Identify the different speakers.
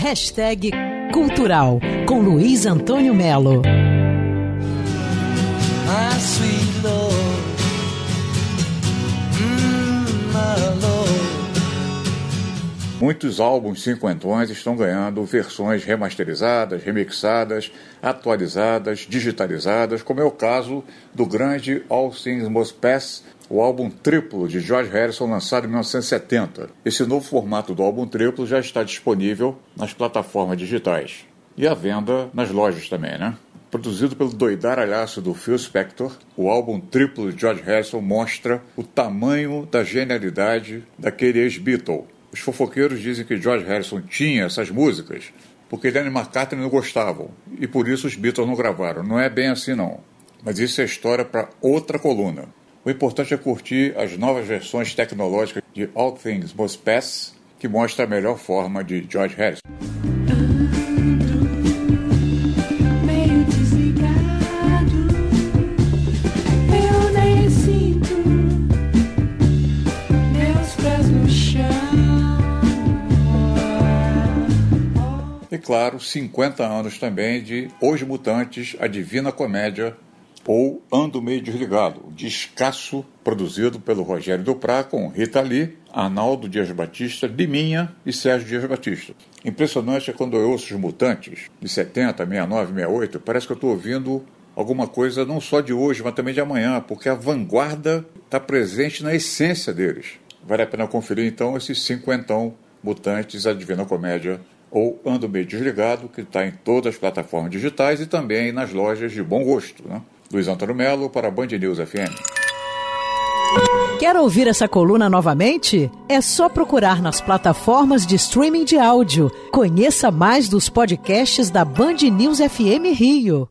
Speaker 1: Hashtag Cultural com Luiz Antônio Melo.
Speaker 2: Muitos álbuns cinquentões estão ganhando versões remasterizadas, remixadas, atualizadas, digitalizadas, como é o caso do grande All Things Must Pass, o álbum triplo de George Harrison lançado em 1970. Esse novo formato do álbum triplo já está disponível nas plataformas digitais e à venda nas lojas também, né? Produzido pelo doidaralhaço do Phil Spector, o álbum triplo de George Harrison mostra o tamanho da genialidade daquele ex-Beatle. Os fofoqueiros dizem que George Harrison tinha essas músicas porque Lennon e McCartney não gostavam e por isso os Beatles não gravaram. Não é bem assim não. Mas isso é história para outra coluna. O importante é curtir as novas versões tecnológicas de All Things Must Pass, que mostra a melhor forma de George Harrison. E claro, 50 anos também de Os Mutantes, a Divina Comédia, ou Ando Meio Desligado, descasso produzido pelo Rogério Duprá com Rita Lee, Arnaldo Dias Batista, Liminha e Sérgio Dias Batista. Impressionante é quando eu ouço os Mutantes, de 70, 69, 68, parece que eu estou ouvindo alguma coisa não só de hoje, mas também de amanhã, porque a vanguarda está presente na essência deles. Vale a pena conferir então esses cinquentão Mutantes, a Divina Comédia ou Ando Meio Desligado, que está em todas as plataformas digitais e também nas lojas de bom gosto. Né? Luiz Antônio Melo para a Band News FM.
Speaker 1: Quer ouvir essa coluna novamente? É só procurar nas plataformas de streaming de áudio. Conheça mais dos podcasts da Band News FM Rio.